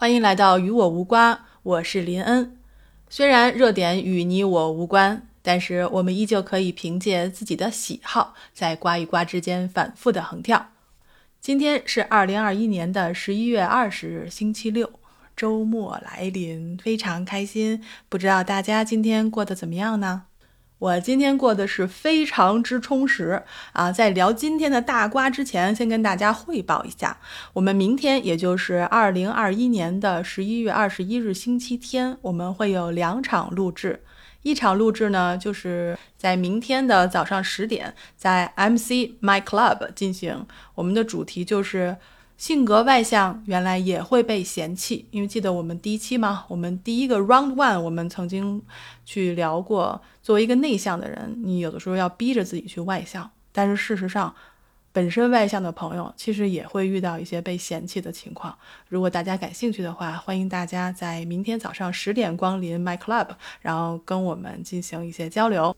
欢迎来到与我无瓜，我是林恩。虽然热点与你我无关，但是我们依旧可以凭借自己的喜好，在瓜与瓜之间反复的横跳。今天是二零二一年的十一月二十日，星期六，周末来临，非常开心。不知道大家今天过得怎么样呢？我今天过得是非常之充实啊！在聊今天的大瓜之前，先跟大家汇报一下，我们明天，也就是二零二一年的十一月二十一日星期天，我们会有两场录制。一场录制呢，就是在明天的早上十点，在 MC My Club 进行。我们的主题就是。性格外向原来也会被嫌弃，因为记得我们第一期吗？我们第一个 round one，我们曾经去聊过，作为一个内向的人，你有的时候要逼着自己去外向，但是事实上，本身外向的朋友其实也会遇到一些被嫌弃的情况。如果大家感兴趣的话，欢迎大家在明天早上十点光临 my club，然后跟我们进行一些交流。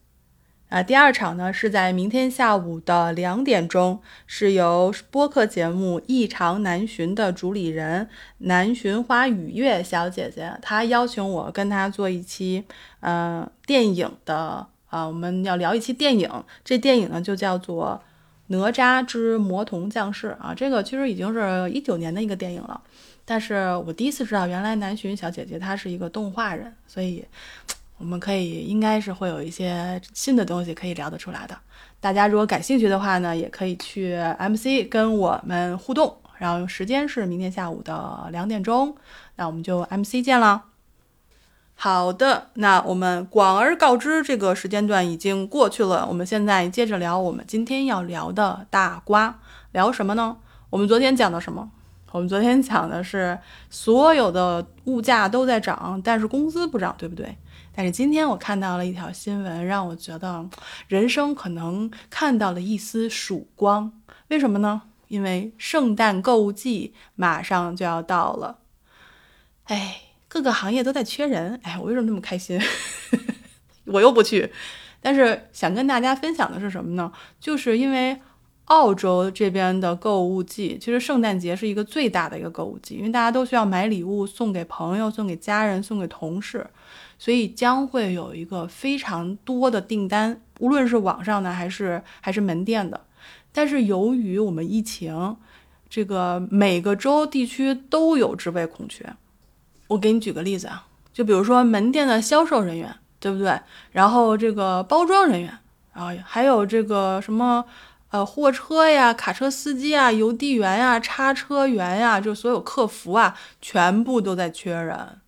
啊，第二场呢是在明天下午的两点钟，是由播客节目《异常南巡》的主理人南巡花雨月小姐姐，她邀请我跟她做一期，呃，电影的，啊，我们要聊一期电影，这电影呢就叫做《哪吒之魔童降世》啊，这个其实已经是一九年的一个电影了，但是我第一次知道原来南巡小姐姐她是一个动画人，所以。我们可以应该是会有一些新的东西可以聊得出来的。大家如果感兴趣的话呢，也可以去 MC 跟我们互动。然后时间是明天下午的两点钟，那我们就 MC 见了。好的，那我们广而告之，这个时间段已经过去了。我们现在接着聊我们今天要聊的大瓜，聊什么呢？我们昨天讲的什么？我们昨天讲的是所有的物价都在涨，但是工资不涨，对不对？但是今天我看到了一条新闻，让我觉得人生可能看到了一丝曙光。为什么呢？因为圣诞购物季马上就要到了。哎，各个行业都在缺人。哎，我为什么那么开心？我又不去。但是想跟大家分享的是什么呢？就是因为澳洲这边的购物季，其实圣诞节是一个最大的一个购物季，因为大家都需要买礼物送给朋友、送给家人、送给同事。所以将会有一个非常多的订单，无论是网上的还是还是门店的。但是由于我们疫情，这个每个州地区都有职位空缺。我给你举个例子啊，就比如说门店的销售人员，对不对？然后这个包装人员，然后还有这个什么呃货车呀、卡车司机啊、邮递员呀、叉车员呀，就所有客服啊，全部都在缺人。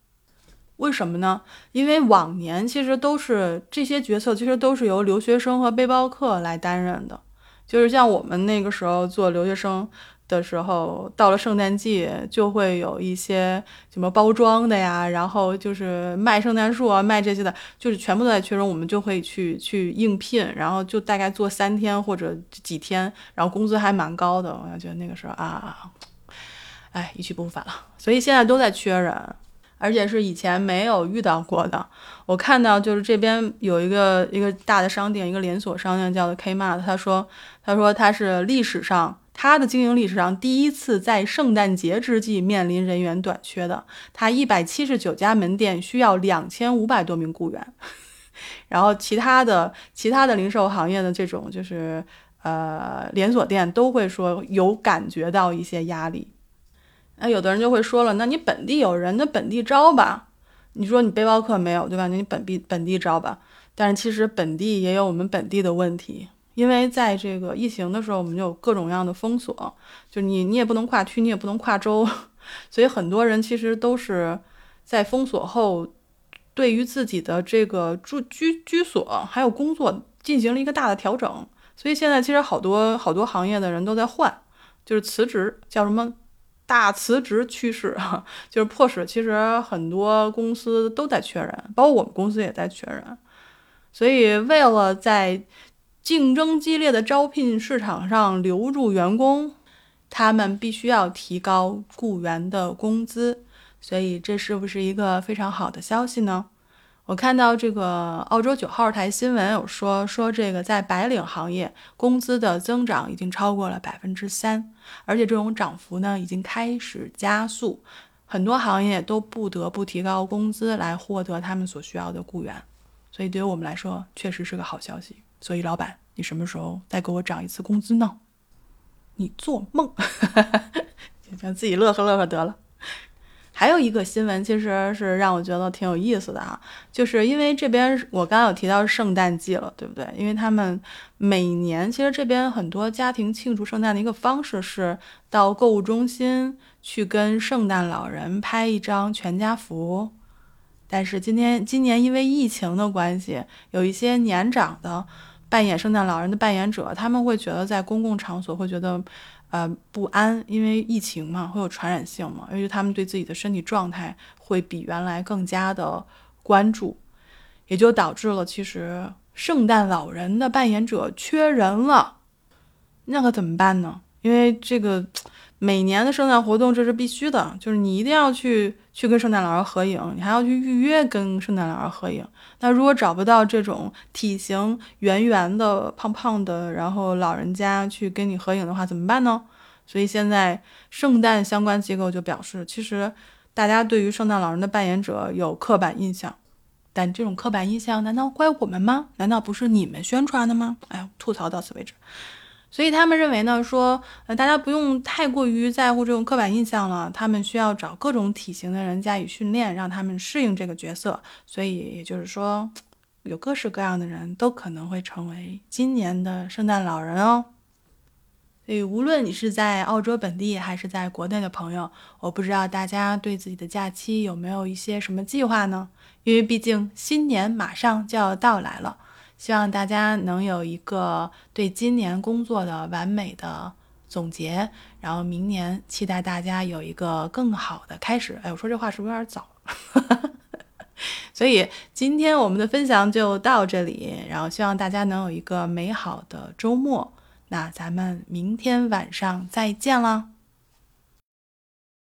为什么呢？因为往年其实都是这些角色，其实都是由留学生和背包客来担任的。就是像我们那个时候做留学生的时候，到了圣诞季就会有一些什么包装的呀，然后就是卖圣诞树啊，卖这些的，就是全部都在缺人，我们就会去去应聘，然后就大概做三天或者几天，然后工资还蛮高的。我觉得那个时候啊，哎，一去不复返了。所以现在都在缺人。而且是以前没有遇到过的。我看到就是这边有一个一个大的商店，一个连锁商店叫做 Kmart。他说，他说他是历史上他的经营历史上第一次在圣诞节之际面临人员短缺的。他一百七十九家门店需要两千五百多名雇员。然后其他的其他的零售行业的这种就是呃连锁店都会说有感觉到一些压力。那有的人就会说了，那你本地有人，那本地招吧。你说你背包客没有，对吧？那你本地本地招吧。但是其实本地也有我们本地的问题，因为在这个疫情的时候，我们就有各种各样的封锁，就你你也不能跨区，你也不能跨州，所以很多人其实都是在封锁后，对于自己的这个住居居所还有工作进行了一个大的调整。所以现在其实好多好多行业的人都在换，就是辞职，叫什么？大辞职趋势啊，就是迫使其实很多公司都在缺人，包括我们公司也在缺人。所以为了在竞争激烈的招聘市场上留住员工，他们必须要提高雇员的工资。所以这是不是一个非常好的消息呢？我看到这个澳洲九号台新闻有说说这个在白领行业工资的增长已经超过了百分之三，而且这种涨幅呢已经开始加速。很多行业都不得不提高工资来获得他们所需要的雇员，所以对于我们来说，确实是个好消息。所以，老板，你什么时候再给我涨一次工资呢？你做梦！就自己乐呵乐呵得了。还有一个新闻，其实是让我觉得挺有意思的啊，就是因为这边我刚刚有提到圣诞季了，对不对？因为他们每年其实这边很多家庭庆祝圣诞的一个方式是到购物中心去跟圣诞老人拍一张全家福。但是今天今年因为疫情的关系，有一些年长的扮演圣诞老人的扮演者，他们会觉得在公共场所会觉得。呃，不安，因为疫情嘛，会有传染性嘛，因为他们对自己的身体状态会比原来更加的关注，也就导致了其实圣诞老人的扮演者缺人了，那可怎么办呢？因为这个。每年的圣诞活动这是必须的，就是你一定要去去跟圣诞老人合影，你还要去预约跟圣诞老人合影。那如果找不到这种体型圆圆的、胖胖的，然后老人家去跟你合影的话，怎么办呢？所以现在圣诞相关机构就表示，其实大家对于圣诞老人的扮演者有刻板印象，但这种刻板印象难道怪我们吗？难道不是你们宣传的吗？哎，吐槽到此为止。所以他们认为呢，说呃大家不用太过于在乎这种刻板印象了，他们需要找各种体型的人加以训练，让他们适应这个角色。所以也就是说，有各式各样的人都可能会成为今年的圣诞老人哦。所以无论你是在澳洲本地还是在国内的朋友，我不知道大家对自己的假期有没有一些什么计划呢？因为毕竟新年马上就要到来了。希望大家能有一个对今年工作的完美的总结，然后明年期待大家有一个更好的开始。哎，我说这话是不是有点早？所以今天我们的分享就到这里，然后希望大家能有一个美好的周末。那咱们明天晚上再见了。